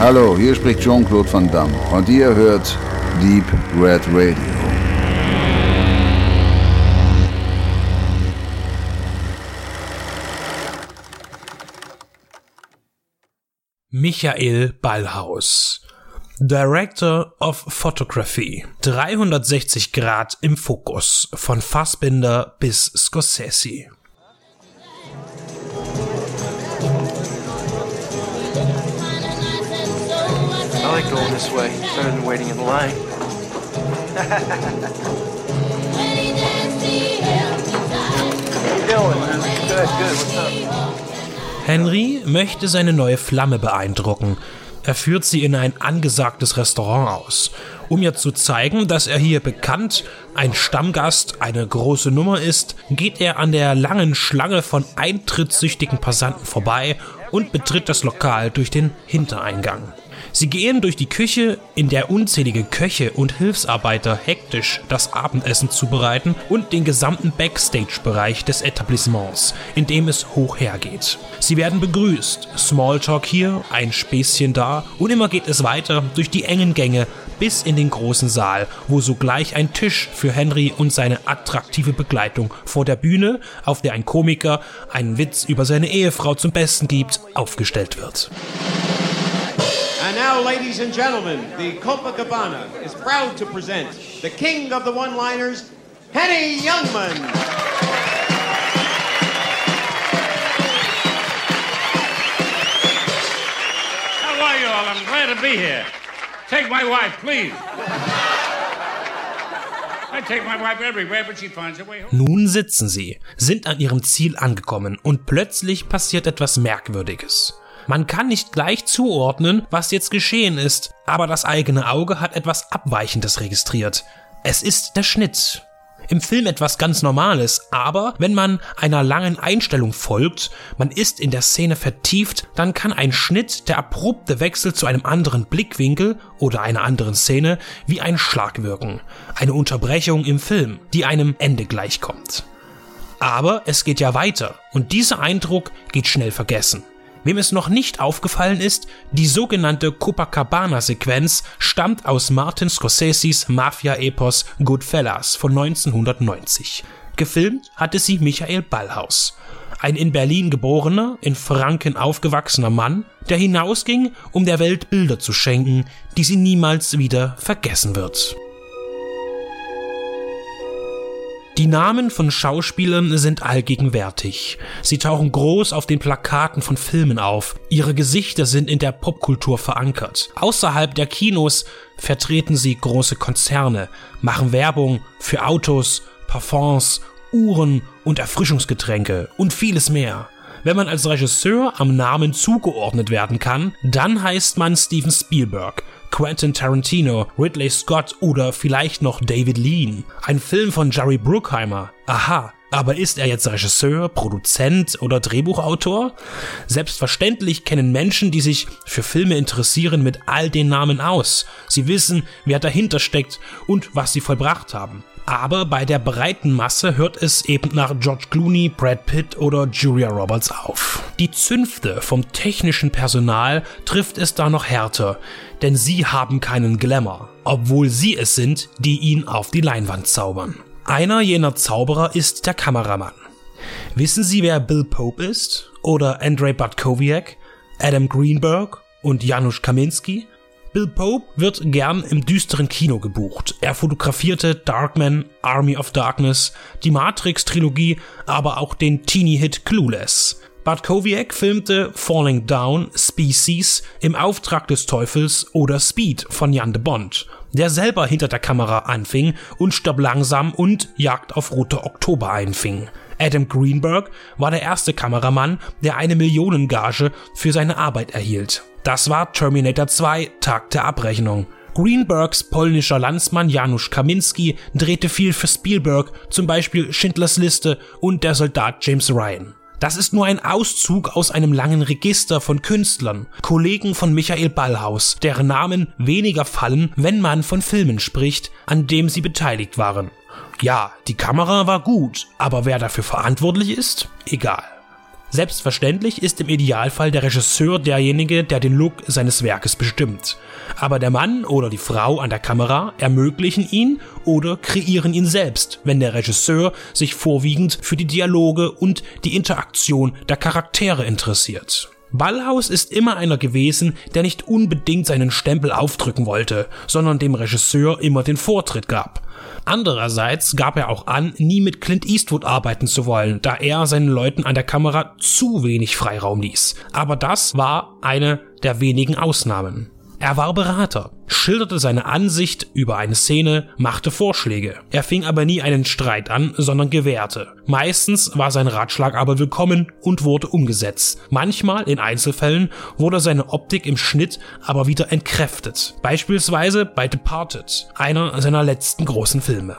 Hallo, hier spricht Jean-Claude Van Damme und ihr hört Deep Red Radio. Michael Ballhaus Director of Photography. 360 Grad im Fokus. Von Fassbinder bis Scorsese. I like going this way, better than waiting in line. Henry möchte seine neue Flamme beeindrucken. Er führt sie in ein angesagtes Restaurant aus, um ihr zu zeigen, dass er hier bekannt, ein Stammgast, eine große Nummer ist, geht er an der langen Schlange von eintrittssüchtigen Passanten vorbei und betritt das Lokal durch den Hintereingang. Sie gehen durch die Küche, in der unzählige Köche und Hilfsarbeiter hektisch das Abendessen zubereiten und den gesamten Backstage-Bereich des Etablissements, in dem es hoch hergeht. Sie werden begrüßt, Smalltalk hier, ein Späßchen da und immer geht es weiter durch die engen Gänge bis in den großen Saal, wo sogleich ein Tisch für Henry und seine attraktive Begleitung vor der Bühne, auf der ein Komiker einen Witz über seine Ehefrau zum Besten gibt, aufgestellt wird. And now, ladies and gentlemen, the Copacabana is proud to present the king of the one-liners, Henny Youngman. How are you all? I'm glad to be here. Take my wife, please. I take my wife everywhere, but she finds her way home. Nun sitzen sie, sind an ihrem Ziel angekommen und plötzlich passiert etwas Merkwürdiges. Man kann nicht gleich zuordnen, was jetzt geschehen ist, aber das eigene Auge hat etwas Abweichendes registriert. Es ist der Schnitt. Im Film etwas ganz Normales, aber wenn man einer langen Einstellung folgt, man ist in der Szene vertieft, dann kann ein Schnitt, der abrupte Wechsel zu einem anderen Blickwinkel oder einer anderen Szene wie ein Schlag wirken. Eine Unterbrechung im Film, die einem Ende gleichkommt. Aber es geht ja weiter und dieser Eindruck geht schnell vergessen. Wem es noch nicht aufgefallen ist, die sogenannte Copacabana-Sequenz stammt aus Martin Scorseses Mafia-Epos Goodfellas von 1990. Gefilmt hatte sie Michael Ballhaus. Ein in Berlin geborener, in Franken aufgewachsener Mann, der hinausging, um der Welt Bilder zu schenken, die sie niemals wieder vergessen wird. Die Namen von Schauspielern sind allgegenwärtig. Sie tauchen groß auf den Plakaten von Filmen auf. Ihre Gesichter sind in der Popkultur verankert. Außerhalb der Kinos vertreten sie große Konzerne, machen Werbung für Autos, Parfums, Uhren und Erfrischungsgetränke und vieles mehr. Wenn man als Regisseur am Namen zugeordnet werden kann, dann heißt man Steven Spielberg, Quentin Tarantino, Ridley Scott oder vielleicht noch David Lean. Ein Film von Jerry Bruckheimer. Aha. Aber ist er jetzt Regisseur, Produzent oder Drehbuchautor? Selbstverständlich kennen Menschen, die sich für Filme interessieren, mit all den Namen aus. Sie wissen, wer dahinter steckt und was sie vollbracht haben. Aber bei der breiten Masse hört es eben nach George Clooney, Brad Pitt oder Julia Roberts auf. Die Zünfte vom technischen Personal trifft es da noch härter, denn sie haben keinen Glamour, obwohl sie es sind, die ihn auf die Leinwand zaubern. Einer jener Zauberer ist der Kameramann. Wissen Sie, wer Bill Pope ist? Oder Andrei Bartkowiak, Adam Greenberg und Janusz Kaminski? Bill Pope wird gern im düsteren Kino gebucht. Er fotografierte Darkman, Army of Darkness, die Matrix-Trilogie, aber auch den Teenie-Hit Clueless. Bartkowiak filmte Falling Down, Species im Auftrag des Teufels oder Speed von Jan de Bond, der selber hinter der Kamera anfing und Stopp langsam und Jagd auf Rote Oktober einfing. Adam Greenberg war der erste Kameramann, der eine Millionengage für seine Arbeit erhielt. Das war Terminator 2, Tag der Abrechnung. Greenbergs polnischer Landsmann Janusz Kaminski drehte viel für Spielberg, zum Beispiel Schindlers Liste und der Soldat James Ryan. Das ist nur ein Auszug aus einem langen Register von Künstlern, Kollegen von Michael Ballhaus, deren Namen weniger fallen, wenn man von Filmen spricht, an dem sie beteiligt waren. Ja, die Kamera war gut, aber wer dafür verantwortlich ist? Egal. Selbstverständlich ist im Idealfall der Regisseur derjenige, der den Look seines Werkes bestimmt. Aber der Mann oder die Frau an der Kamera ermöglichen ihn oder kreieren ihn selbst, wenn der Regisseur sich vorwiegend für die Dialoge und die Interaktion der Charaktere interessiert. Ballhaus ist immer einer gewesen, der nicht unbedingt seinen Stempel aufdrücken wollte, sondern dem Regisseur immer den Vortritt gab. Andererseits gab er auch an, nie mit Clint Eastwood arbeiten zu wollen, da er seinen Leuten an der Kamera zu wenig Freiraum ließ. Aber das war eine der wenigen Ausnahmen. Er war Berater, schilderte seine Ansicht über eine Szene, machte Vorschläge. Er fing aber nie einen Streit an, sondern gewährte. Meistens war sein Ratschlag aber willkommen und wurde umgesetzt. Manchmal, in Einzelfällen, wurde seine Optik im Schnitt aber wieder entkräftet. Beispielsweise bei Departed, einer seiner letzten großen Filme.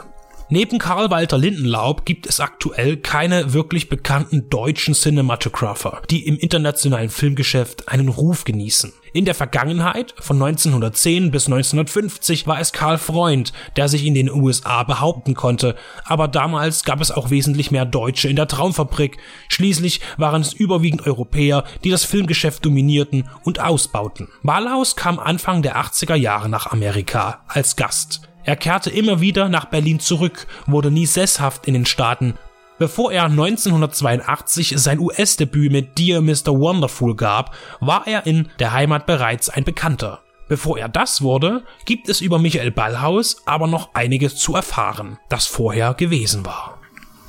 Neben Karl Walter Lindenlaub gibt es aktuell keine wirklich bekannten deutschen Cinematographer, die im internationalen Filmgeschäft einen Ruf genießen. In der Vergangenheit, von 1910 bis 1950, war es Karl Freund, der sich in den USA behaupten konnte, aber damals gab es auch wesentlich mehr Deutsche in der Traumfabrik. Schließlich waren es überwiegend Europäer, die das Filmgeschäft dominierten und ausbauten. Ballhaus kam Anfang der 80er Jahre nach Amerika als Gast. Er kehrte immer wieder nach Berlin zurück, wurde nie sesshaft in den Staaten. Bevor er 1982 sein US-Debüt mit Dear Mr. Wonderful gab, war er in der Heimat bereits ein Bekannter. Bevor er das wurde, gibt es über Michael Ballhaus aber noch einiges zu erfahren, das vorher gewesen war.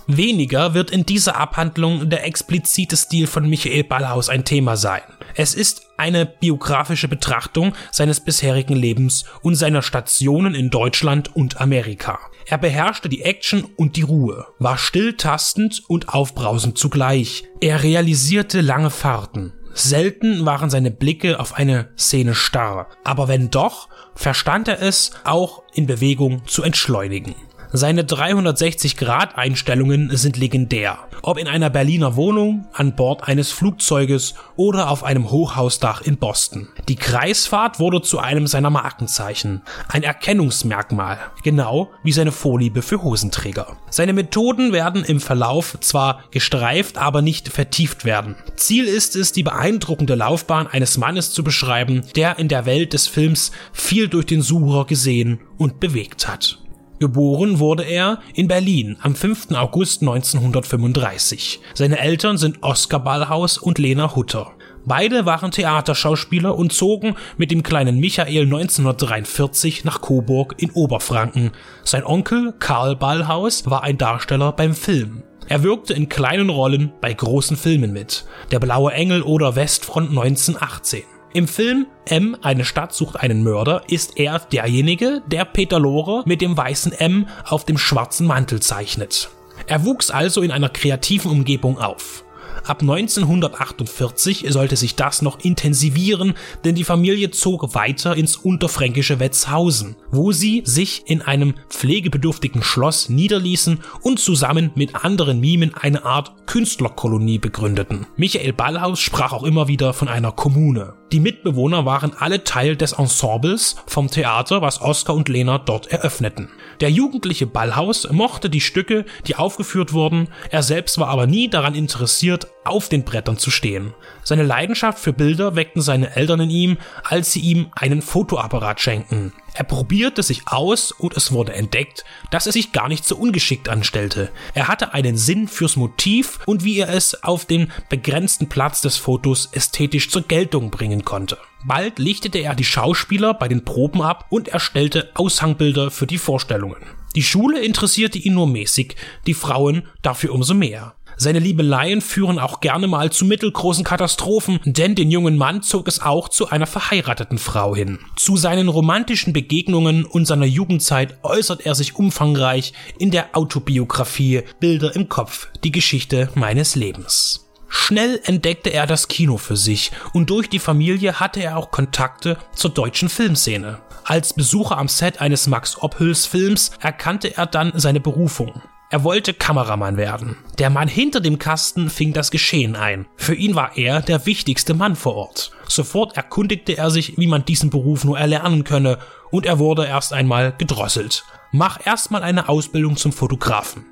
Weniger wird in dieser Abhandlung der explizite Stil von Michael Ballhaus ein Thema sein. Es ist eine biografische Betrachtung seines bisherigen Lebens und seiner Stationen in Deutschland und Amerika. Er beherrschte die Action und die Ruhe, war stilltastend und aufbrausend zugleich. Er realisierte lange Fahrten. Selten waren seine Blicke auf eine Szene starr, aber wenn doch, verstand er es, auch in Bewegung zu entschleunigen. Seine 360-Grad-Einstellungen sind legendär. Ob in einer Berliner Wohnung, an Bord eines Flugzeuges oder auf einem Hochhausdach in Boston. Die Kreisfahrt wurde zu einem seiner Markenzeichen. Ein Erkennungsmerkmal. Genau wie seine Vorliebe für Hosenträger. Seine Methoden werden im Verlauf zwar gestreift, aber nicht vertieft werden. Ziel ist es, die beeindruckende Laufbahn eines Mannes zu beschreiben, der in der Welt des Films viel durch den Sucher gesehen und bewegt hat. Geboren wurde er in Berlin am 5. August 1935. Seine Eltern sind Oskar Ballhaus und Lena Hutter. Beide waren Theaterschauspieler und zogen mit dem kleinen Michael 1943 nach Coburg in Oberfranken. Sein Onkel Karl Ballhaus war ein Darsteller beim Film. Er wirkte in kleinen Rollen bei großen Filmen mit. Der Blaue Engel oder Westfront 1918. Im Film M, eine Stadt sucht einen Mörder, ist er derjenige, der Peter Lore mit dem weißen M auf dem schwarzen Mantel zeichnet. Er wuchs also in einer kreativen Umgebung auf. Ab 1948 sollte sich das noch intensivieren, denn die Familie zog weiter ins unterfränkische Wetzhausen, wo sie sich in einem pflegebedürftigen Schloss niederließen und zusammen mit anderen Mimen eine Art Künstlerkolonie begründeten. Michael Ballhaus sprach auch immer wieder von einer Kommune. Die Mitbewohner waren alle Teil des Ensembles vom Theater, was Oskar und Lena dort eröffneten. Der jugendliche Ballhaus mochte die Stücke, die aufgeführt wurden, er selbst war aber nie daran interessiert, auf den Brettern zu stehen. Seine Leidenschaft für Bilder weckten seine Eltern in ihm, als sie ihm einen Fotoapparat schenkten. Er probierte sich aus und es wurde entdeckt, dass er sich gar nicht so ungeschickt anstellte. Er hatte einen Sinn fürs Motiv und wie er es auf den begrenzten Platz des Fotos ästhetisch zur Geltung bringen konnte. Bald lichtete er die Schauspieler bei den Proben ab und erstellte Aushangbilder für die Vorstellungen. Die Schule interessierte ihn nur mäßig, die Frauen dafür umso mehr. Seine Liebeleien führen auch gerne mal zu mittelgroßen Katastrophen, denn den jungen Mann zog es auch zu einer verheirateten Frau hin. Zu seinen romantischen Begegnungen und seiner Jugendzeit äußert er sich umfangreich in der Autobiografie Bilder im Kopf, die Geschichte meines Lebens. Schnell entdeckte er das Kino für sich und durch die Familie hatte er auch Kontakte zur deutschen Filmszene. Als Besucher am Set eines Max Ophüls Films erkannte er dann seine Berufung. Er wollte Kameramann werden. Der Mann hinter dem Kasten fing das Geschehen ein. Für ihn war er der wichtigste Mann vor Ort. Sofort erkundigte er sich, wie man diesen Beruf nur erlernen könne, und er wurde erst einmal gedrosselt. Mach erstmal eine Ausbildung zum Fotografen.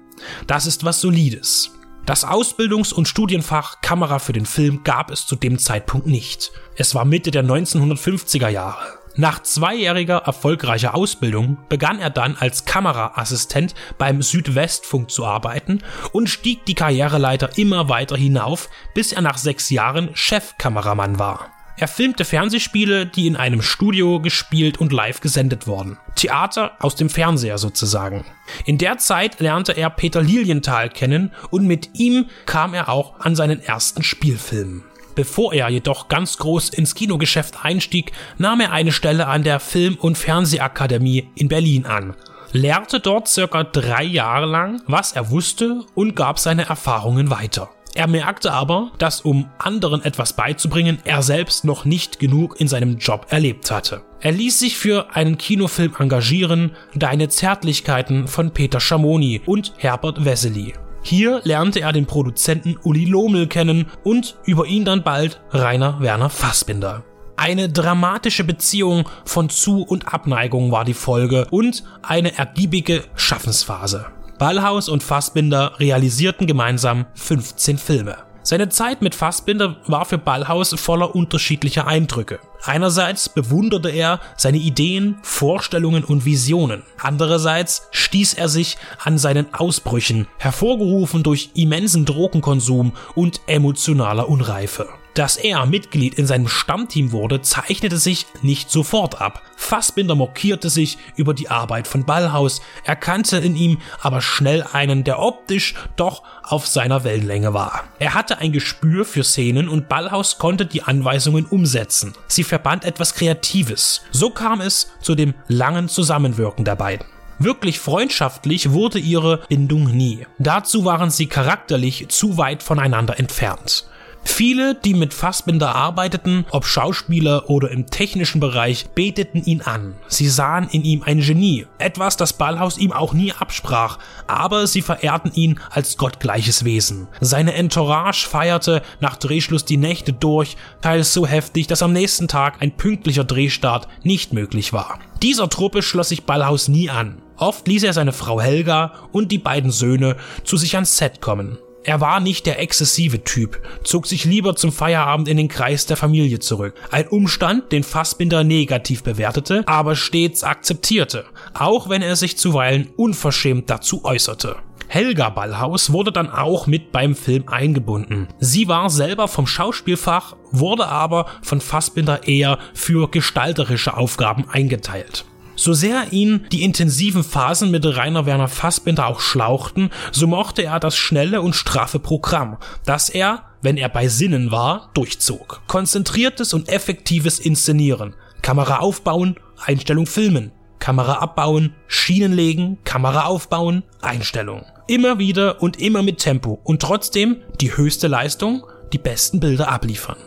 Das ist was Solides. Das Ausbildungs- und Studienfach Kamera für den Film gab es zu dem Zeitpunkt nicht. Es war Mitte der 1950er Jahre. Nach zweijähriger erfolgreicher Ausbildung begann er dann als Kameraassistent beim Südwestfunk zu arbeiten und stieg die Karriereleiter immer weiter hinauf, bis er nach sechs Jahren Chefkameramann war. Er filmte Fernsehspiele, die in einem Studio gespielt und live gesendet wurden. Theater aus dem Fernseher sozusagen. In der Zeit lernte er Peter Lilienthal kennen und mit ihm kam er auch an seinen ersten Spielfilm. Bevor er jedoch ganz groß ins Kinogeschäft einstieg, nahm er eine Stelle an der Film- und Fernsehakademie in Berlin an, lehrte dort circa drei Jahre lang, was er wusste und gab seine Erfahrungen weiter. Er merkte aber, dass um anderen etwas beizubringen, er selbst noch nicht genug in seinem Job erlebt hatte. Er ließ sich für einen Kinofilm engagieren, Deine Zärtlichkeiten von Peter Schamoni und Herbert Wessely. Hier lernte er den Produzenten Uli Lohmel kennen und über ihn dann bald Rainer Werner Fassbinder. Eine dramatische Beziehung von Zu- und Abneigung war die Folge und eine ergiebige Schaffensphase. Ballhaus und Fassbinder realisierten gemeinsam 15 Filme. Seine Zeit mit Fassbinder war für Ballhaus voller unterschiedlicher Eindrücke. Einerseits bewunderte er seine Ideen, Vorstellungen und Visionen. Andererseits stieß er sich an seinen Ausbrüchen, hervorgerufen durch immensen Drogenkonsum und emotionaler Unreife. Dass er Mitglied in seinem Stammteam wurde, zeichnete sich nicht sofort ab. Fassbinder mokierte sich über die Arbeit von Ballhaus, erkannte in ihm aber schnell einen, der optisch doch auf seiner Wellenlänge war. Er hatte ein Gespür für Szenen und Ballhaus konnte die Anweisungen umsetzen. Sie verband etwas Kreatives. So kam es zu dem langen Zusammenwirken der beiden. Wirklich freundschaftlich wurde ihre Bindung nie. Dazu waren sie charakterlich zu weit voneinander entfernt. Viele, die mit Fassbinder arbeiteten, ob Schauspieler oder im technischen Bereich, beteten ihn an. Sie sahen in ihm ein Genie, etwas, das Ballhaus ihm auch nie absprach, aber sie verehrten ihn als gottgleiches Wesen. Seine Entourage feierte nach Drehschluss die Nächte durch, teils so heftig, dass am nächsten Tag ein pünktlicher Drehstart nicht möglich war. Dieser Truppe schloss sich Ballhaus nie an. Oft ließ er seine Frau Helga und die beiden Söhne zu sich ans Set kommen. Er war nicht der exzessive Typ, zog sich lieber zum Feierabend in den Kreis der Familie zurück. Ein Umstand, den Fassbinder negativ bewertete, aber stets akzeptierte, auch wenn er sich zuweilen unverschämt dazu äußerte. Helga Ballhaus wurde dann auch mit beim Film eingebunden. Sie war selber vom Schauspielfach, wurde aber von Fassbinder eher für gestalterische Aufgaben eingeteilt. So sehr ihn die intensiven Phasen mit Rainer Werner Fassbinder auch schlauchten, so mochte er das schnelle und straffe Programm, das er, wenn er bei Sinnen war, durchzog. Konzentriertes und effektives Inszenieren, Kamera aufbauen, Einstellung filmen, Kamera abbauen, Schienen legen, Kamera aufbauen, Einstellung. Immer wieder und immer mit Tempo und trotzdem die höchste Leistung, die besten Bilder abliefern.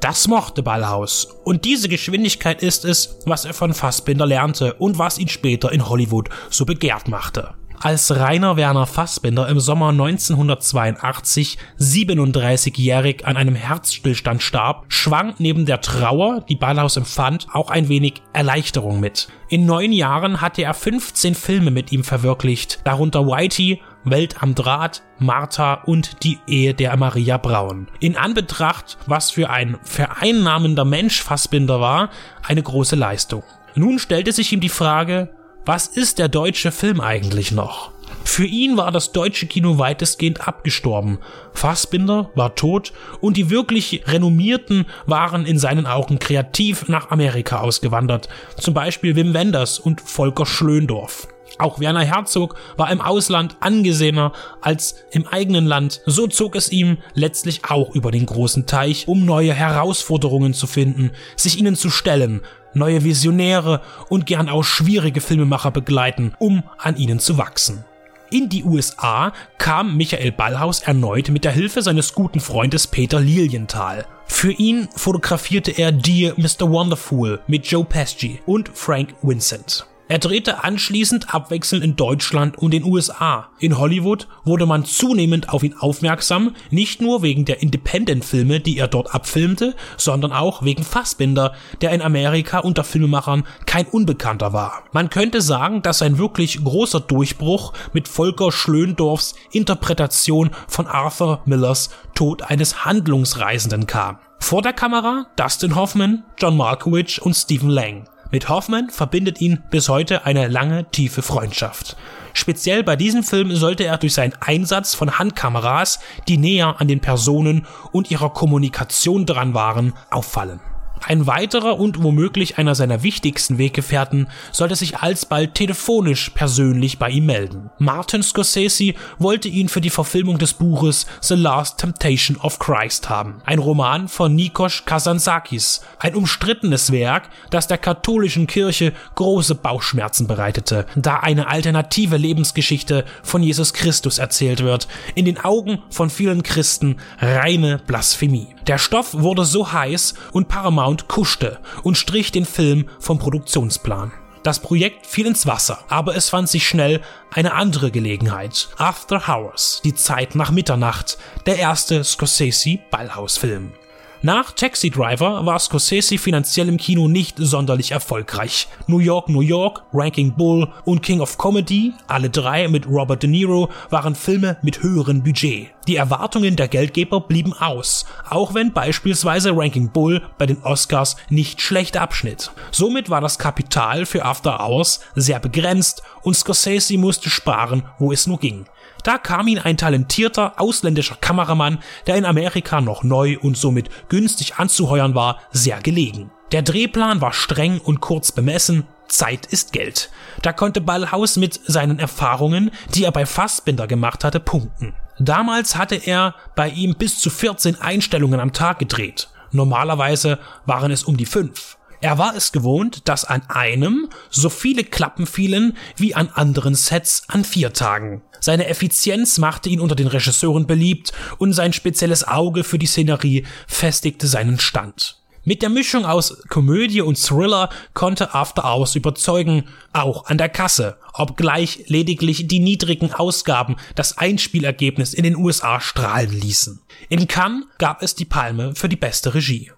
Das mochte Ballhaus. Und diese Geschwindigkeit ist es, was er von Fassbinder lernte und was ihn später in Hollywood so begehrt machte. Als Rainer Werner Fassbinder im Sommer 1982 37-jährig an einem Herzstillstand starb, schwang neben der Trauer, die Ballhaus empfand, auch ein wenig Erleichterung mit. In neun Jahren hatte er 15 Filme mit ihm verwirklicht, darunter Whitey, Welt am Draht, Martha und die Ehe der Maria Braun. In Anbetracht, was für ein vereinnahmender Mensch Fassbinder war, eine große Leistung. Nun stellte sich ihm die Frage, was ist der deutsche Film eigentlich noch? Für ihn war das deutsche Kino weitestgehend abgestorben. Fassbinder war tot und die wirklich Renommierten waren in seinen Augen kreativ nach Amerika ausgewandert. Zum Beispiel Wim Wenders und Volker Schlöndorff. Auch Werner Herzog war im Ausland angesehener als im eigenen Land. So zog es ihm letztlich auch über den großen Teich, um neue Herausforderungen zu finden, sich ihnen zu stellen, neue Visionäre und gern auch schwierige Filmemacher begleiten, um an ihnen zu wachsen. In die USA kam Michael Ballhaus erneut mit der Hilfe seines guten Freundes Peter Lilienthal. Für ihn fotografierte er Dear Mr. Wonderful mit Joe Pesci und Frank Vincent. Er drehte anschließend abwechselnd in Deutschland und den USA. In Hollywood wurde man zunehmend auf ihn aufmerksam, nicht nur wegen der Independent-Filme, die er dort abfilmte, sondern auch wegen Fassbinder, der in Amerika unter Filmemachern kein Unbekannter war. Man könnte sagen, dass ein wirklich großer Durchbruch mit Volker Schlöndorfs Interpretation von Arthur Millers Tod eines Handlungsreisenden kam. Vor der Kamera Dustin Hoffman, John Malkovich und Stephen Lang. Mit Hoffman verbindet ihn bis heute eine lange, tiefe Freundschaft. Speziell bei diesem Film sollte er durch seinen Einsatz von Handkameras, die näher an den Personen und ihrer Kommunikation dran waren, auffallen. Ein weiterer und womöglich einer seiner wichtigsten Weggefährten sollte sich alsbald telefonisch persönlich bei ihm melden. Martin Scorsese wollte ihn für die Verfilmung des Buches The Last Temptation of Christ haben, ein Roman von Nikos Kazantzakis, ein umstrittenes Werk, das der katholischen Kirche große Bauchschmerzen bereitete, da eine alternative Lebensgeschichte von Jesus Christus erzählt wird, in den Augen von vielen Christen reine Blasphemie. Der Stoff wurde so heiß und Paramount kuschte und strich den Film vom Produktionsplan. Das Projekt fiel ins Wasser, aber es fand sich schnell eine andere Gelegenheit. After Hours, die Zeit nach Mitternacht, der erste Scorsese Ballhausfilm. Nach Taxi Driver war Scorsese finanziell im Kino nicht sonderlich erfolgreich. New York, New York, Ranking Bull und King of Comedy, alle drei mit Robert De Niro, waren Filme mit höherem Budget. Die Erwartungen der Geldgeber blieben aus, auch wenn beispielsweise Ranking Bull bei den Oscars nicht schlecht abschnitt. Somit war das Kapital für After Hours sehr begrenzt und Scorsese musste sparen, wo es nur ging. Da kam ihm ein talentierter ausländischer Kameramann, der in Amerika noch neu und somit günstig anzuheuern war, sehr gelegen. Der Drehplan war streng und kurz bemessen, Zeit ist Geld. Da konnte Ballhaus mit seinen Erfahrungen, die er bei Fassbinder gemacht hatte, punkten. Damals hatte er bei ihm bis zu 14 Einstellungen am Tag gedreht. Normalerweise waren es um die fünf. Er war es gewohnt, dass an einem so viele Klappen fielen wie an anderen Sets an vier Tagen. Seine Effizienz machte ihn unter den Regisseuren beliebt und sein spezielles Auge für die Szenerie festigte seinen Stand. Mit der Mischung aus Komödie und Thriller konnte After Hours überzeugen, auch an der Kasse, obgleich lediglich die niedrigen Ausgaben das Einspielergebnis in den USA strahlen ließen. In Cannes gab es die Palme für die beste Regie.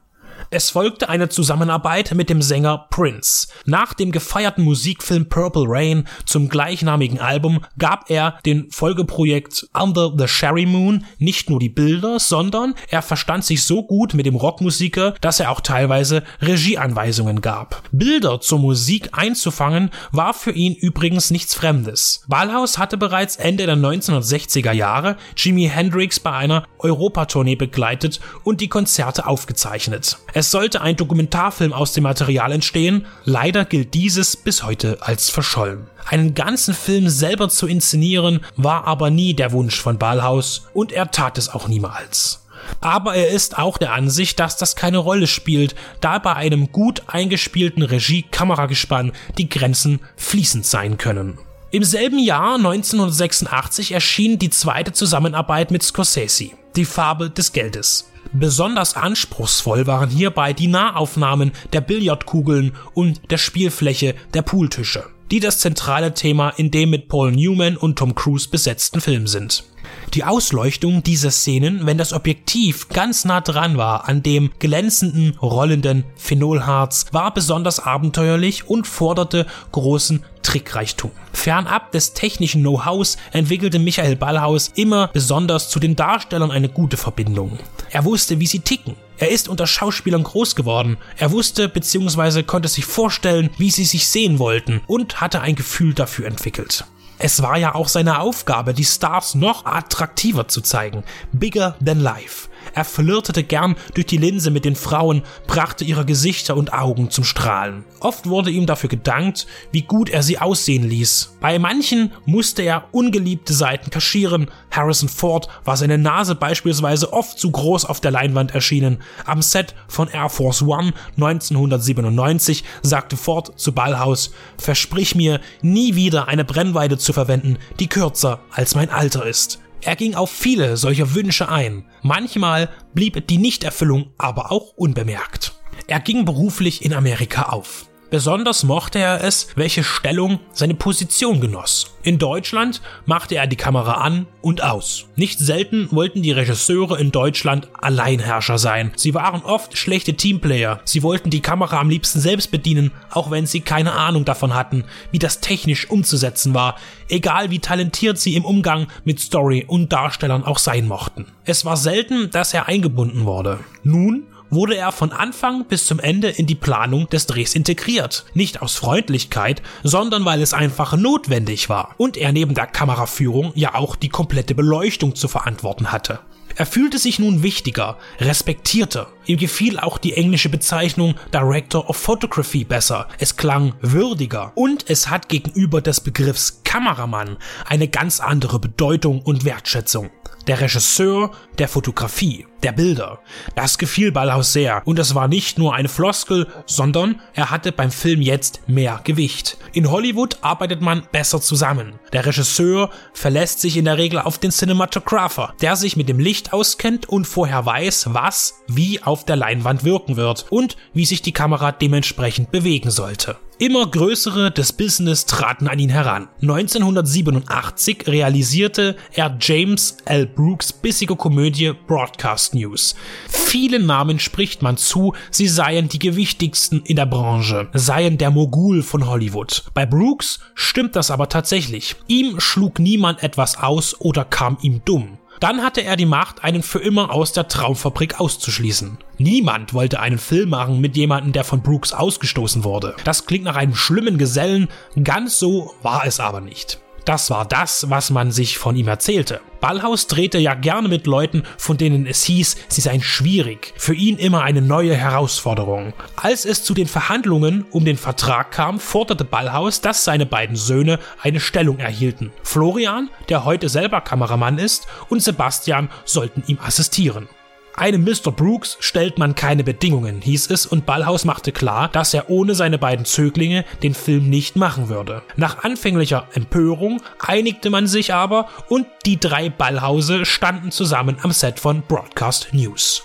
Es folgte eine Zusammenarbeit mit dem Sänger Prince. Nach dem gefeierten Musikfilm Purple Rain zum gleichnamigen Album gab er dem Folgeprojekt Under the Sherry Moon nicht nur die Bilder, sondern er verstand sich so gut mit dem Rockmusiker, dass er auch teilweise Regieanweisungen gab. Bilder zur Musik einzufangen war für ihn übrigens nichts Fremdes. Ballhaus hatte bereits Ende der 1960er Jahre Jimi Hendrix bei einer Europatournee begleitet und die Konzerte aufgezeichnet. Es sollte ein Dokumentarfilm aus dem Material entstehen, leider gilt dieses bis heute als verschollen. Einen ganzen Film selber zu inszenieren, war aber nie der Wunsch von Ballhaus und er tat es auch niemals. Aber er ist auch der Ansicht, dass das keine Rolle spielt, da bei einem gut eingespielten Regie-Kameragespann die Grenzen fließend sein können. Im selben Jahr 1986 erschien die zweite Zusammenarbeit mit Scorsese, Die Farbe des Geldes. Besonders anspruchsvoll waren hierbei die Nahaufnahmen der Billardkugeln und der Spielfläche der Pooltische, die das zentrale Thema in dem mit Paul Newman und Tom Cruise besetzten Film sind. Die Ausleuchtung dieser Szenen, wenn das Objektiv ganz nah dran war an dem glänzenden, rollenden Phenolharz, war besonders abenteuerlich und forderte großen Trickreichtum. Fernab des technischen Know-hows entwickelte Michael Ballhaus immer besonders zu den Darstellern eine gute Verbindung. Er wusste, wie sie ticken. Er ist unter Schauspielern groß geworden. Er wusste bzw. konnte sich vorstellen, wie sie sich sehen wollten und hatte ein Gefühl dafür entwickelt. Es war ja auch seine Aufgabe, die Stars noch attraktiver zu zeigen. Bigger than life. Er flirtete gern durch die Linse mit den Frauen, brachte ihre Gesichter und Augen zum Strahlen. Oft wurde ihm dafür gedankt, wie gut er sie aussehen ließ. Bei manchen musste er ungeliebte Seiten kaschieren. Harrison Ford war seine Nase beispielsweise oft zu groß auf der Leinwand erschienen. Am Set von Air Force One 1997 sagte Ford zu Ballhaus, versprich mir, nie wieder eine Brennweite zu verwenden, die kürzer als mein Alter ist. Er ging auf viele solcher Wünsche ein. Manchmal blieb die Nichterfüllung aber auch unbemerkt. Er ging beruflich in Amerika auf. Besonders mochte er es, welche Stellung seine Position genoss. In Deutschland machte er die Kamera an und aus. Nicht selten wollten die Regisseure in Deutschland Alleinherrscher sein. Sie waren oft schlechte Teamplayer. Sie wollten die Kamera am liebsten selbst bedienen, auch wenn sie keine Ahnung davon hatten, wie das technisch umzusetzen war, egal wie talentiert sie im Umgang mit Story und Darstellern auch sein mochten. Es war selten, dass er eingebunden wurde. Nun wurde er von Anfang bis zum Ende in die Planung des Drehs integriert. Nicht aus Freundlichkeit, sondern weil es einfach notwendig war. Und er neben der Kameraführung ja auch die komplette Beleuchtung zu verantworten hatte. Er fühlte sich nun wichtiger, respektierter. Ihm gefiel auch die englische Bezeichnung Director of Photography besser. Es klang würdiger und es hat gegenüber des Begriffs Kameramann eine ganz andere Bedeutung und Wertschätzung der Regisseur der Fotografie, der Bilder. Das gefiel Ballhaus sehr und es war nicht nur eine Floskel, sondern er hatte beim Film jetzt mehr Gewicht. In Hollywood arbeitet man besser zusammen. Der Regisseur verlässt sich in der Regel auf den Cinematographer, der sich mit dem Licht auskennt und vorher weiß, was wie auf der Leinwand wirken wird und wie sich die Kamera dementsprechend bewegen sollte. Immer größere des Business traten an ihn heran. 1987 realisierte er James L. Brooks bissige Komödie Broadcast News. Vielen Namen spricht man zu, sie seien die gewichtigsten in der Branche, seien der Mogul von Hollywood. Bei Brooks stimmt das aber tatsächlich. Ihm schlug niemand etwas aus oder kam ihm dumm. Dann hatte er die Macht, einen für immer aus der Traumfabrik auszuschließen. Niemand wollte einen Film machen mit jemandem, der von Brooks ausgestoßen wurde. Das klingt nach einem schlimmen Gesellen, ganz so war es aber nicht. Das war das, was man sich von ihm erzählte. Ballhaus drehte ja gerne mit Leuten, von denen es hieß, sie seien schwierig, für ihn immer eine neue Herausforderung. Als es zu den Verhandlungen um den Vertrag kam, forderte Ballhaus, dass seine beiden Söhne eine Stellung erhielten. Florian, der heute selber Kameramann ist, und Sebastian sollten ihm assistieren. Einem Mr. Brooks stellt man keine Bedingungen, hieß es, und Ballhaus machte klar, dass er ohne seine beiden Zöglinge den Film nicht machen würde. Nach anfänglicher Empörung einigte man sich aber und die drei Ballhause standen zusammen am Set von Broadcast News.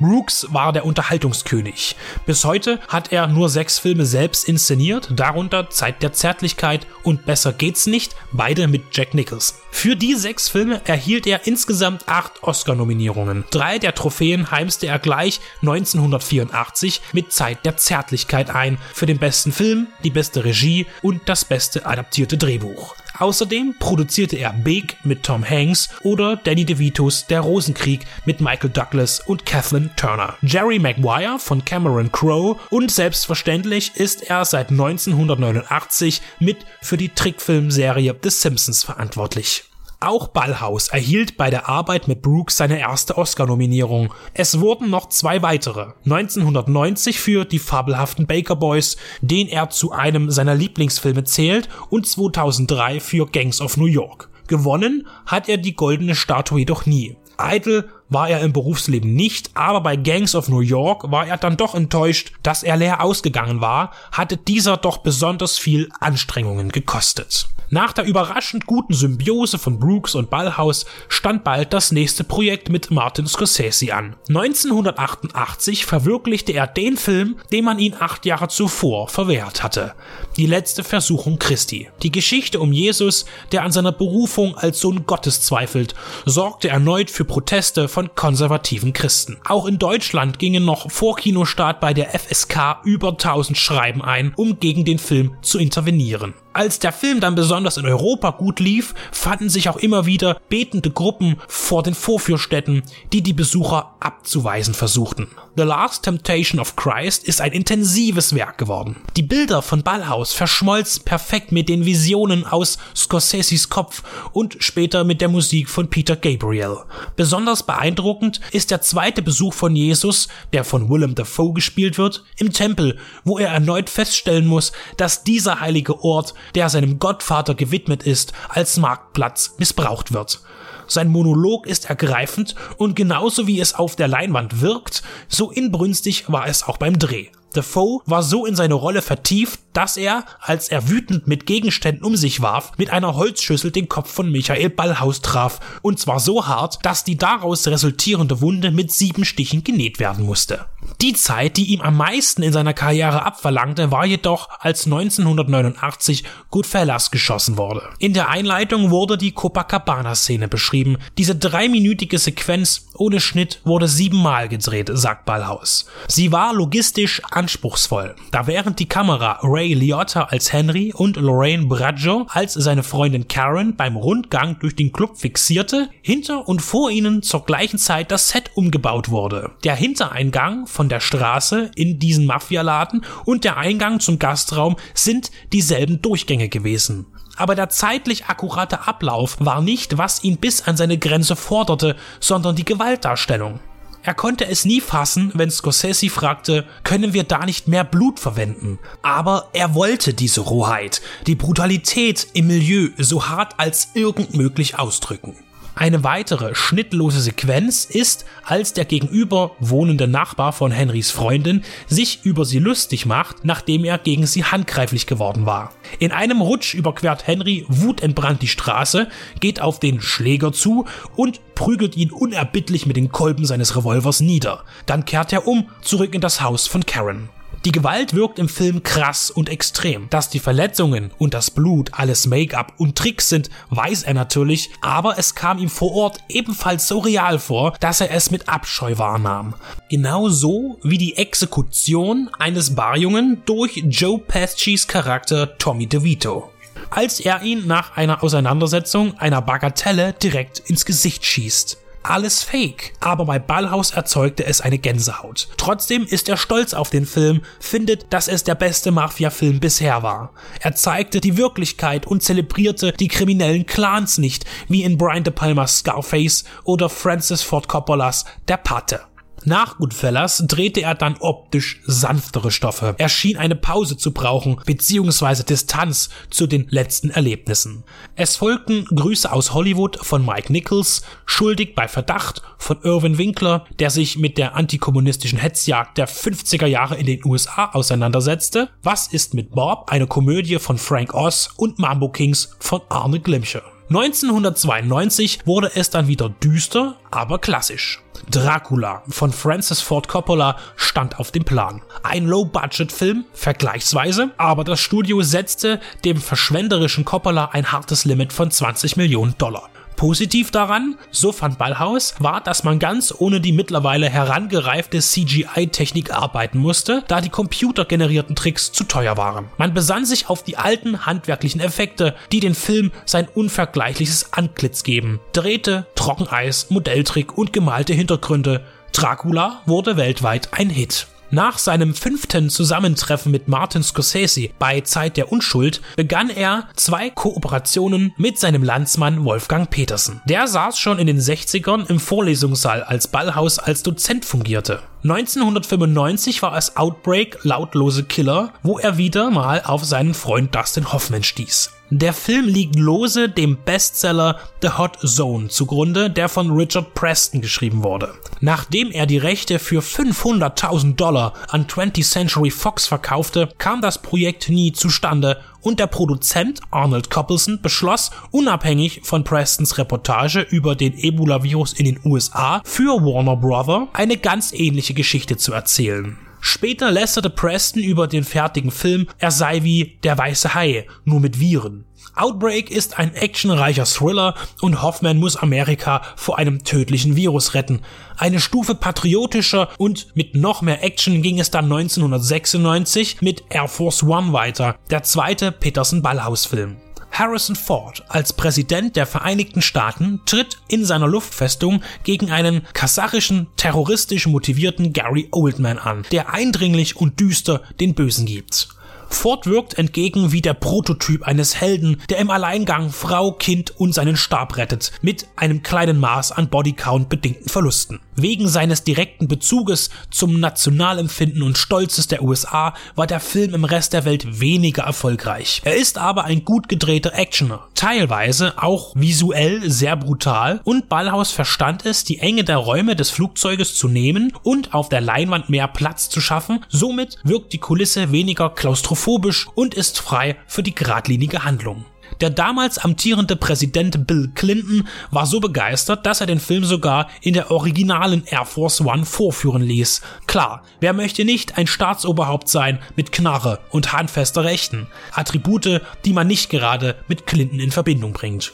Brooks war der Unterhaltungskönig. Bis heute hat er nur sechs Filme selbst inszeniert, darunter Zeit der Zärtlichkeit und Besser geht's nicht, beide mit Jack Nicholson. Für die sechs Filme erhielt er insgesamt acht Oscar-Nominierungen. Drei der Trophäen heimste er gleich 1984 mit Zeit der Zärtlichkeit ein, für den besten Film, die beste Regie und das beste adaptierte Drehbuch. Außerdem produzierte er Big mit Tom Hanks oder Danny DeVitos Der Rosenkrieg mit Michael Douglas und Kathleen Turner. Jerry Maguire von Cameron Crowe und selbstverständlich ist er seit 1989 mit für die Trickfilmserie The Simpsons verantwortlich. Auch Ballhaus erhielt bei der Arbeit mit Brooks seine erste Oscar-Nominierung. Es wurden noch zwei weitere. 1990 für Die fabelhaften Baker Boys, den er zu einem seiner Lieblingsfilme zählt, und 2003 für Gangs of New York. Gewonnen hat er die goldene Statue jedoch nie. Eitel war er im Berufsleben nicht, aber bei Gangs of New York war er dann doch enttäuscht, dass er leer ausgegangen war, hatte dieser doch besonders viel Anstrengungen gekostet. Nach der überraschend guten Symbiose von Brooks und Ballhaus stand bald das nächste Projekt mit Martin Scorsese an. 1988 verwirklichte er den Film, den man ihn acht Jahre zuvor verwehrt hatte. Die letzte Versuchung Christi. Die Geschichte um Jesus, der an seiner Berufung als Sohn Gottes zweifelt, sorgte erneut für Proteste von konservativen Christen. Auch in Deutschland gingen noch vor Kinostart bei der FSK über 1000 Schreiben ein, um gegen den Film zu intervenieren. Als der Film dann besonders in Europa gut lief, fanden sich auch immer wieder betende Gruppen vor den Vorführstätten, die die Besucher abzuweisen versuchten. The Last Temptation of Christ ist ein intensives Werk geworden. Die Bilder von Ballhaus verschmolzen perfekt mit den Visionen aus Scorseses Kopf und später mit der Musik von Peter Gabriel. Besonders beeindruckend ist der zweite Besuch von Jesus, der von Willem Dafoe gespielt wird, im Tempel, wo er erneut feststellen muss, dass dieser heilige Ort der seinem Gottvater gewidmet ist, als Marktplatz missbraucht wird. Sein Monolog ist ergreifend und genauso wie es auf der Leinwand wirkt, so inbrünstig war es auch beim Dreh. Defoe war so in seine Rolle vertieft, dass er, als er wütend mit Gegenständen um sich warf, mit einer Holzschüssel den Kopf von Michael Ballhaus traf, und zwar so hart, dass die daraus resultierende Wunde mit sieben Stichen genäht werden musste. Die Zeit, die ihm am meisten in seiner Karriere abverlangte, war jedoch, als 1989 Goodfellas geschossen wurde. In der Einleitung wurde die Copacabana-Szene beschrieben. Diese dreiminütige Sequenz ohne Schnitt wurde siebenmal gedreht, sagt Ballhaus. Sie war logistisch anspruchsvoll, da während die Kamera Ray Liotta als Henry und Lorraine Braggio als seine Freundin Karen beim Rundgang durch den Club fixierte, hinter und vor ihnen zur gleichen Zeit das Set umgebaut wurde. Der Hintereingang von der Straße in diesen Mafialaden und der Eingang zum Gastraum sind dieselben Durchgänge gewesen. Aber der zeitlich akkurate Ablauf war nicht, was ihn bis an seine Grenze forderte, sondern die Gewaltdarstellung. Er konnte es nie fassen, wenn Scorsese fragte, können wir da nicht mehr Blut verwenden? Aber er wollte diese Rohheit, die Brutalität im Milieu so hart als irgend möglich ausdrücken. Eine weitere schnittlose Sequenz ist, als der gegenüber wohnende Nachbar von Henrys Freundin sich über sie lustig macht, nachdem er gegen sie handgreiflich geworden war. In einem Rutsch überquert Henry wutentbrannt die Straße, geht auf den Schläger zu und prügelt ihn unerbittlich mit den Kolben seines Revolvers nieder. Dann kehrt er um, zurück in das Haus von Karen. Die Gewalt wirkt im Film krass und extrem. Dass die Verletzungen und das Blut alles Make-up und Tricks sind, weiß er natürlich, aber es kam ihm vor Ort ebenfalls so real vor, dass er es mit Abscheu wahrnahm. Genauso wie die Exekution eines Barjungen durch Joe Pescis Charakter Tommy DeVito als er ihn nach einer Auseinandersetzung einer Bagatelle direkt ins Gesicht schießt alles fake. Aber bei Ballhaus erzeugte es eine Gänsehaut. Trotzdem ist er stolz auf den Film, findet, dass es der beste Mafia-Film bisher war. Er zeigte die Wirklichkeit und zelebrierte die kriminellen Clans nicht, wie in Brian De Palmas Scarface oder Francis Ford Coppolas Der Pate. Nach Goodfellas drehte er dann optisch sanftere Stoffe. Er schien eine Pause zu brauchen, beziehungsweise Distanz zu den letzten Erlebnissen. Es folgten Grüße aus Hollywood von Mike Nichols, Schuldig bei Verdacht von Irvin Winkler, der sich mit der antikommunistischen Hetzjagd der 50er Jahre in den USA auseinandersetzte, Was ist mit Bob, eine Komödie von Frank Oz und Mambo Kings von Arne Glimcher. 1992 wurde es dann wieder düster, aber klassisch. Dracula von Francis Ford Coppola stand auf dem Plan. Ein Low-Budget-Film, vergleichsweise, aber das Studio setzte dem verschwenderischen Coppola ein hartes Limit von 20 Millionen Dollar. Positiv daran, so fand Ballhaus, war, dass man ganz ohne die mittlerweile herangereifte CGI-Technik arbeiten musste, da die computergenerierten Tricks zu teuer waren. Man besann sich auf die alten handwerklichen Effekte, die den Film sein unvergleichliches Antlitz geben. Drehte, Trockeneis, Modelltrick und gemalte Hintergründe. Dracula wurde weltweit ein Hit. Nach seinem fünften Zusammentreffen mit Martin Scorsese bei Zeit der Unschuld begann er zwei Kooperationen mit seinem Landsmann Wolfgang Petersen. Der saß schon in den 60ern im Vorlesungssaal als Ballhaus als Dozent fungierte. 1995 war es Outbreak Lautlose Killer, wo er wieder mal auf seinen Freund Dustin Hoffman stieß. Der Film liegt lose dem Bestseller The Hot Zone zugrunde, der von Richard Preston geschrieben wurde. Nachdem er die Rechte für 500.000 Dollar an 20th Century Fox verkaufte, kam das Projekt nie zustande und der Produzent Arnold Coppelson beschloss, unabhängig von Prestons Reportage über den Ebola-Virus in den USA für Warner Brother eine ganz ähnliche Geschichte zu erzählen. Später lästerte Preston über den fertigen Film, er sei wie der weiße Hai, nur mit Viren. Outbreak ist ein actionreicher Thriller und Hoffman muss Amerika vor einem tödlichen Virus retten. Eine Stufe patriotischer und mit noch mehr Action ging es dann 1996 mit Air Force One weiter, der zweite Peterson-Ballhaus-Film. Harrison Ford als Präsident der Vereinigten Staaten tritt in seiner Luftfestung gegen einen kasachischen, terroristisch motivierten Gary Oldman an, der eindringlich und düster den Bösen gibt. Ford wirkt entgegen wie der Prototyp eines Helden, der im Alleingang Frau, Kind und seinen Stab rettet, mit einem kleinen Maß an Bodycount bedingten Verlusten. Wegen seines direkten Bezuges zum Nationalempfinden und Stolzes der USA war der Film im Rest der Welt weniger erfolgreich. Er ist aber ein gut gedrehter Actioner, teilweise auch visuell sehr brutal und Ballhaus verstand es, die Enge der Räume des Flugzeuges zu nehmen und auf der Leinwand mehr Platz zu schaffen, somit wirkt die Kulisse weniger klaustrophobisch und ist frei für die geradlinige Handlung. Der damals amtierende Präsident Bill Clinton war so begeistert, dass er den Film sogar in der originalen Air Force One vorführen ließ. Klar, wer möchte nicht ein Staatsoberhaupt sein mit Knarre und handfester Rechten? Attribute, die man nicht gerade mit Clinton in Verbindung bringt.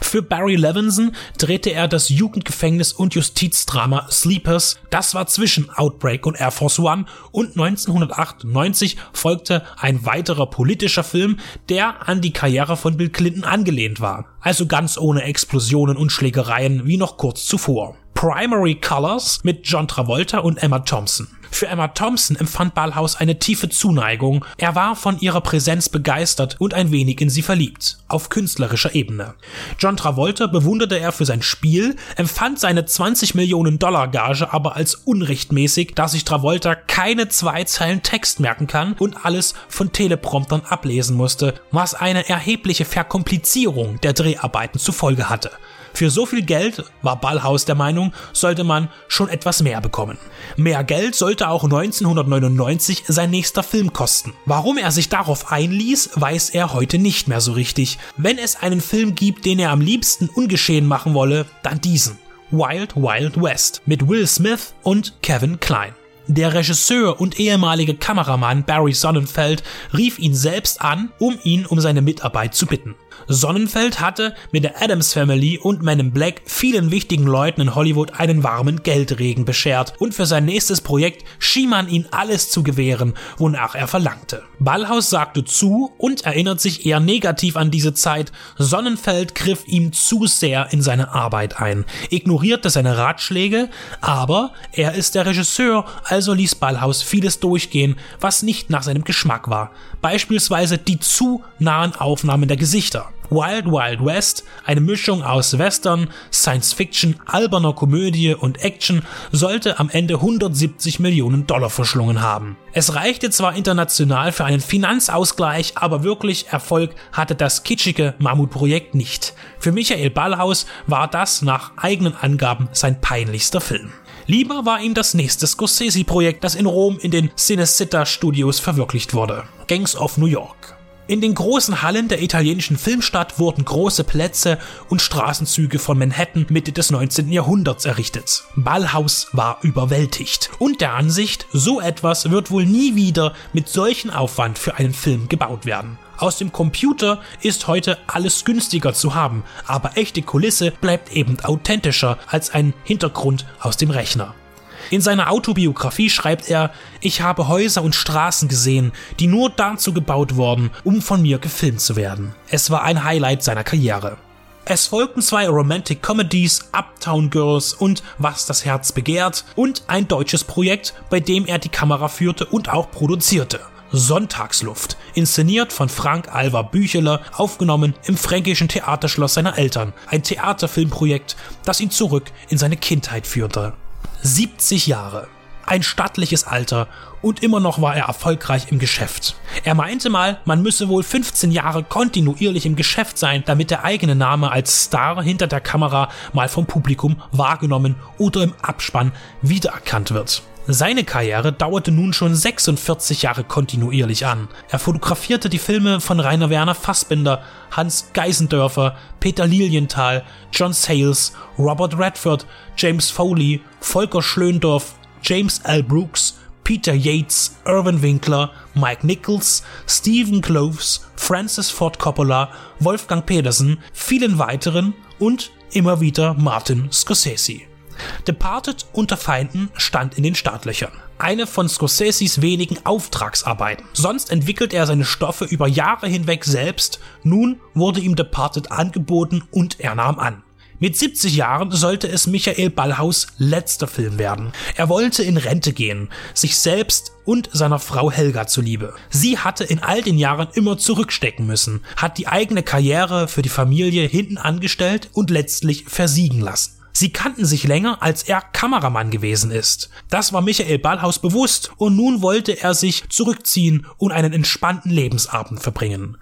Für Barry Levinson drehte er das Jugendgefängnis und Justizdrama Sleepers. Das war zwischen Outbreak und Air Force One und 1998 folgte ein weiterer politischer Film, der an die Karriere von Bill Clinton angelehnt war. Also ganz ohne Explosionen und Schlägereien wie noch kurz zuvor. Primary Colors mit John Travolta und Emma Thompson. Für Emma Thompson empfand Ballhaus eine tiefe Zuneigung. Er war von ihrer Präsenz begeistert und ein wenig in sie verliebt. Auf künstlerischer Ebene. John Travolta bewunderte er für sein Spiel, empfand seine 20 Millionen Dollar Gage aber als unrechtmäßig, da sich Travolta keine zwei Zeilen Text merken kann und alles von Telepromptern ablesen musste, was eine erhebliche Verkomplizierung der Dreharbeiten zur Folge hatte. Für so viel Geld, war Ballhaus der Meinung, sollte man schon etwas mehr bekommen. Mehr Geld sollte auch 1999 sein nächster Film kosten. Warum er sich darauf einließ, weiß er heute nicht mehr so richtig. Wenn es einen Film gibt, den er am liebsten ungeschehen machen wolle, dann diesen. Wild Wild West mit Will Smith und Kevin Klein. Der Regisseur und ehemalige Kameramann Barry Sonnenfeld rief ihn selbst an, um ihn um seine Mitarbeit zu bitten. Sonnenfeld hatte mit der Adams Family und Man in Black vielen wichtigen Leuten in Hollywood einen warmen Geldregen beschert und für sein nächstes Projekt schien man ihn alles zu gewähren, wonach er verlangte. Ballhaus sagte zu und erinnert sich eher negativ an diese Zeit. Sonnenfeld griff ihm zu sehr in seine Arbeit ein, ignorierte seine Ratschläge, aber er ist der Regisseur, also ließ Ballhaus vieles durchgehen, was nicht nach seinem Geschmack war. Beispielsweise die zu nahen Aufnahmen der Gesichter. Wild Wild West, eine Mischung aus Western, Science Fiction, alberner Komödie und Action, sollte am Ende 170 Millionen Dollar verschlungen haben. Es reichte zwar international für einen Finanzausgleich, aber wirklich Erfolg hatte das kitschige Mammutprojekt nicht. Für Michael Ballhaus war das nach eigenen Angaben sein peinlichster Film. Lieber war ihm das nächste Scorsese-Projekt, das in Rom in den Cinecittà Studios verwirklicht wurde. Gangs of New York. In den großen Hallen der italienischen Filmstadt wurden große Plätze und Straßenzüge von Manhattan Mitte des 19. Jahrhunderts errichtet. Ballhaus war überwältigt und der Ansicht, so etwas wird wohl nie wieder mit solchen Aufwand für einen Film gebaut werden. Aus dem Computer ist heute alles günstiger zu haben, aber echte Kulisse bleibt eben authentischer als ein Hintergrund aus dem Rechner. In seiner Autobiografie schreibt er, ich habe Häuser und Straßen gesehen, die nur dazu gebaut wurden, um von mir gefilmt zu werden. Es war ein Highlight seiner Karriere. Es folgten zwei Romantic Comedies, Uptown Girls und Was das Herz begehrt und ein deutsches Projekt, bei dem er die Kamera führte und auch produzierte. Sonntagsluft, inszeniert von Frank Alva Bücheler, aufgenommen im fränkischen Theaterschloss seiner Eltern, ein Theaterfilmprojekt, das ihn zurück in seine Kindheit führte. 70 Jahre. Ein stattliches Alter und immer noch war er erfolgreich im Geschäft. Er meinte mal, man müsse wohl 15 Jahre kontinuierlich im Geschäft sein, damit der eigene Name als Star hinter der Kamera mal vom Publikum wahrgenommen oder im Abspann wiedererkannt wird. Seine Karriere dauerte nun schon 46 Jahre kontinuierlich an. Er fotografierte die Filme von Rainer Werner Fassbinder, Hans Geisendörfer, Peter Lilienthal, John Sayles, Robert Redford, James Foley, Volker Schlöndorff, James L. Brooks, Peter Yates, Irvin Winkler, Mike Nichols, Stephen Cloves, Francis Ford Coppola, Wolfgang Pedersen, vielen weiteren und immer wieder Martin Scorsese. Departed unter Feinden stand in den Startlöchern. Eine von Scorseses wenigen Auftragsarbeiten. Sonst entwickelt er seine Stoffe über Jahre hinweg selbst. Nun wurde ihm Departed angeboten und er nahm an. Mit 70 Jahren sollte es Michael Ballhaus letzter Film werden. Er wollte in Rente gehen, sich selbst und seiner Frau Helga zuliebe. Sie hatte in all den Jahren immer zurückstecken müssen, hat die eigene Karriere für die Familie hinten angestellt und letztlich versiegen lassen. Sie kannten sich länger, als er Kameramann gewesen ist. Das war Michael Ballhaus bewusst und nun wollte er sich zurückziehen und einen entspannten Lebensabend verbringen.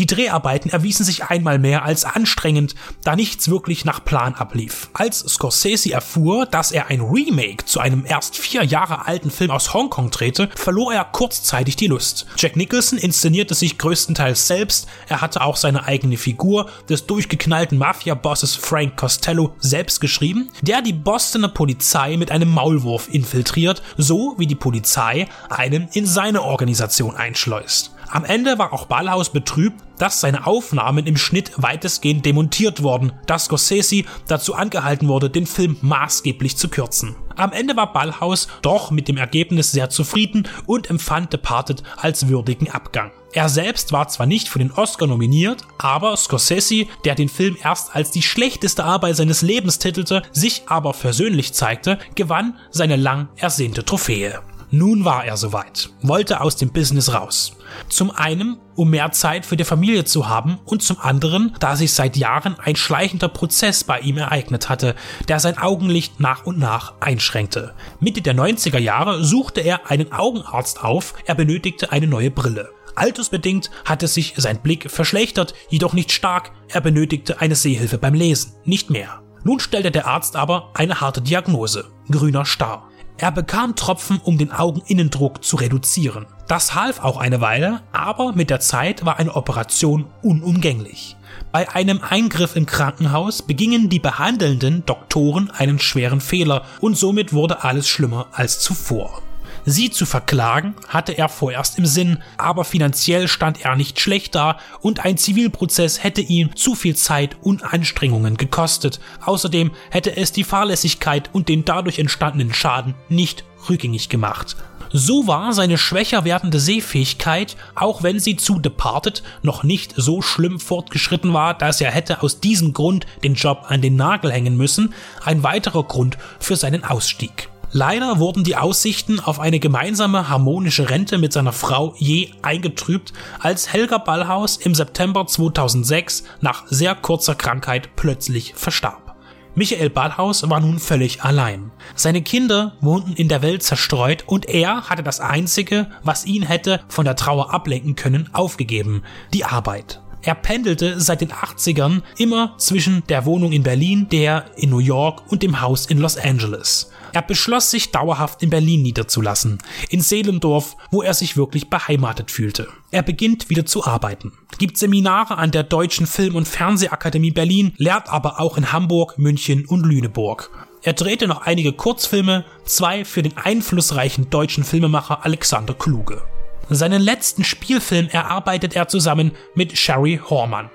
Die Dreharbeiten erwiesen sich einmal mehr als anstrengend, da nichts wirklich nach Plan ablief. Als Scorsese erfuhr, dass er ein Remake zu einem erst vier Jahre alten Film aus Hongkong drehte, verlor er kurzzeitig die Lust. Jack Nicholson inszenierte sich größtenteils selbst, er hatte auch seine eigene Figur des durchgeknallten Mafia-Bosses Frank Costello selbst geschrieben, der die Bostoner Polizei mit einem Maulwurf infiltriert, so wie die Polizei einen in seine Organisation einschleust. Am Ende war auch Ballhaus betrübt, dass seine Aufnahmen im Schnitt weitestgehend demontiert wurden, da Scorsese dazu angehalten wurde, den Film maßgeblich zu kürzen. Am Ende war Ballhaus doch mit dem Ergebnis sehr zufrieden und empfand Departed als würdigen Abgang. Er selbst war zwar nicht für den Oscar nominiert, aber Scorsese, der den Film erst als die schlechteste Arbeit seines Lebens titelte, sich aber versöhnlich zeigte, gewann seine lang ersehnte Trophäe. Nun war er soweit, wollte aus dem Business raus. Zum einen, um mehr Zeit für die Familie zu haben und zum anderen, da sich seit Jahren ein schleichender Prozess bei ihm ereignet hatte, der sein Augenlicht nach und nach einschränkte. Mitte der 90er Jahre suchte er einen Augenarzt auf, er benötigte eine neue Brille. Altersbedingt hatte sich sein Blick verschlechtert, jedoch nicht stark, er benötigte eine Sehhilfe beim Lesen, nicht mehr. Nun stellte der Arzt aber eine harte Diagnose, grüner Star. Er bekam Tropfen, um den Augeninnendruck zu reduzieren. Das half auch eine Weile, aber mit der Zeit war eine Operation unumgänglich. Bei einem Eingriff im Krankenhaus begingen die behandelnden Doktoren einen schweren Fehler und somit wurde alles schlimmer als zuvor. Sie zu verklagen hatte er vorerst im Sinn, aber finanziell stand er nicht schlecht da und ein Zivilprozess hätte ihn zu viel Zeit und Anstrengungen gekostet. Außerdem hätte es die Fahrlässigkeit und den dadurch entstandenen Schaden nicht rückgängig gemacht. So war seine schwächer werdende Sehfähigkeit, auch wenn sie zu Departed noch nicht so schlimm fortgeschritten war, dass er hätte aus diesem Grund den Job an den Nagel hängen müssen, ein weiterer Grund für seinen Ausstieg. Leider wurden die Aussichten auf eine gemeinsame harmonische Rente mit seiner Frau je eingetrübt, als Helga Ballhaus im September 2006 nach sehr kurzer Krankheit plötzlich verstarb. Michael Ballhaus war nun völlig allein. Seine Kinder wohnten in der Welt zerstreut und er hatte das Einzige, was ihn hätte von der Trauer ablenken können, aufgegeben, die Arbeit. Er pendelte seit den 80ern immer zwischen der Wohnung in Berlin, der in New York und dem Haus in Los Angeles. Er beschloss sich dauerhaft in Berlin niederzulassen, in Seelendorf, wo er sich wirklich beheimatet fühlte. Er beginnt wieder zu arbeiten, gibt Seminare an der Deutschen Film- und Fernsehakademie Berlin, lehrt aber auch in Hamburg, München und Lüneburg. Er drehte noch einige Kurzfilme, zwei für den einflussreichen deutschen Filmemacher Alexander Kluge. Seinen letzten Spielfilm erarbeitet er zusammen mit Sherry Horman.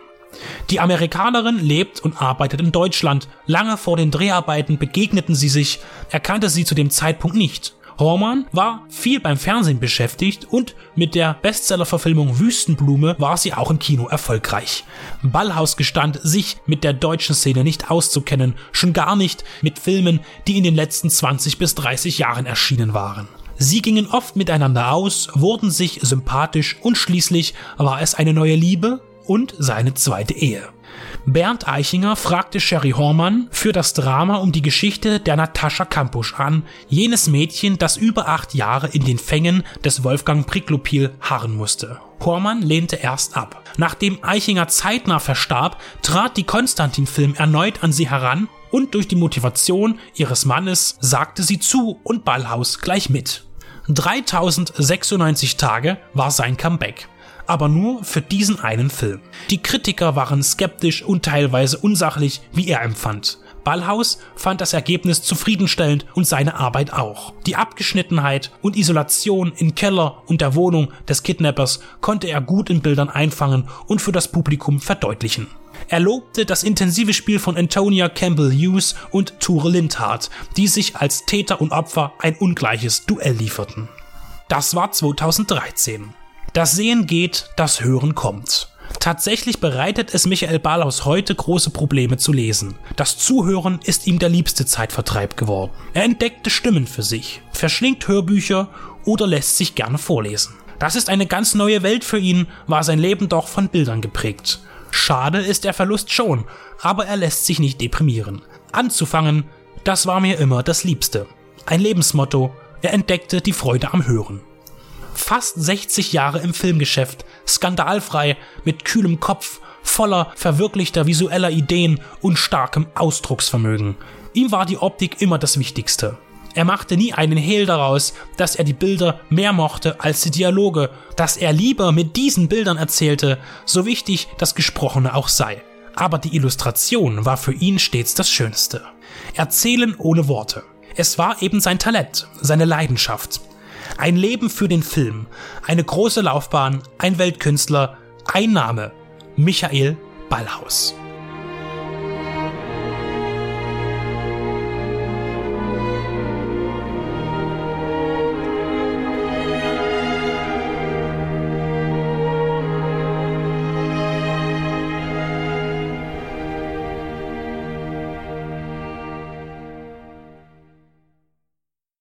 Die Amerikanerin lebt und arbeitet in Deutschland. Lange vor den Dreharbeiten begegneten sie sich, er kannte sie zu dem Zeitpunkt nicht. Hormann war viel beim Fernsehen beschäftigt und mit der Bestsellerverfilmung Wüstenblume war sie auch im Kino erfolgreich. Ballhaus gestand, sich mit der deutschen Szene nicht auszukennen, schon gar nicht mit Filmen, die in den letzten 20 bis 30 Jahren erschienen waren. Sie gingen oft miteinander aus, wurden sich sympathisch und schließlich war es eine neue Liebe und seine zweite Ehe. Bernd Eichinger fragte Sherry Hormann für das Drama um die Geschichte der Natascha Kampusch an, jenes Mädchen, das über acht Jahre in den Fängen des Wolfgang Priklopil harren musste. Hormann lehnte erst ab. Nachdem Eichinger zeitnah verstarb, trat die Konstantin-Film erneut an sie heran und durch die Motivation ihres Mannes sagte sie zu und Ballhaus gleich mit. 3096 Tage war sein Comeback aber nur für diesen einen Film. Die Kritiker waren skeptisch und teilweise unsachlich, wie er empfand. Ballhaus fand das Ergebnis zufriedenstellend und seine Arbeit auch. Die Abgeschnittenheit und Isolation im Keller und der Wohnung des Kidnappers konnte er gut in Bildern einfangen und für das Publikum verdeutlichen. Er lobte das intensive Spiel von Antonia Campbell Hughes und Ture Lindhardt, die sich als Täter und Opfer ein ungleiches Duell lieferten. Das war 2013. Das Sehen geht, das Hören kommt. Tatsächlich bereitet es Michael Ballhaus heute große Probleme zu lesen. Das Zuhören ist ihm der liebste Zeitvertreib geworden. Er entdeckte Stimmen für sich, verschlingt Hörbücher oder lässt sich gerne vorlesen. Das ist eine ganz neue Welt für ihn, war sein Leben doch von Bildern geprägt. Schade ist der Verlust schon, aber er lässt sich nicht deprimieren. Anzufangen, das war mir immer das Liebste. Ein Lebensmotto, er entdeckte die Freude am Hören. Fast 60 Jahre im Filmgeschäft, skandalfrei, mit kühlem Kopf, voller verwirklichter visueller Ideen und starkem Ausdrucksvermögen. Ihm war die Optik immer das Wichtigste. Er machte nie einen Hehl daraus, dass er die Bilder mehr mochte als die Dialoge, dass er lieber mit diesen Bildern erzählte, so wichtig das Gesprochene auch sei. Aber die Illustration war für ihn stets das Schönste. Erzählen ohne Worte. Es war eben sein Talent, seine Leidenschaft. Ein Leben für den Film, eine große Laufbahn, ein Weltkünstler, ein Name, Michael Ballhaus.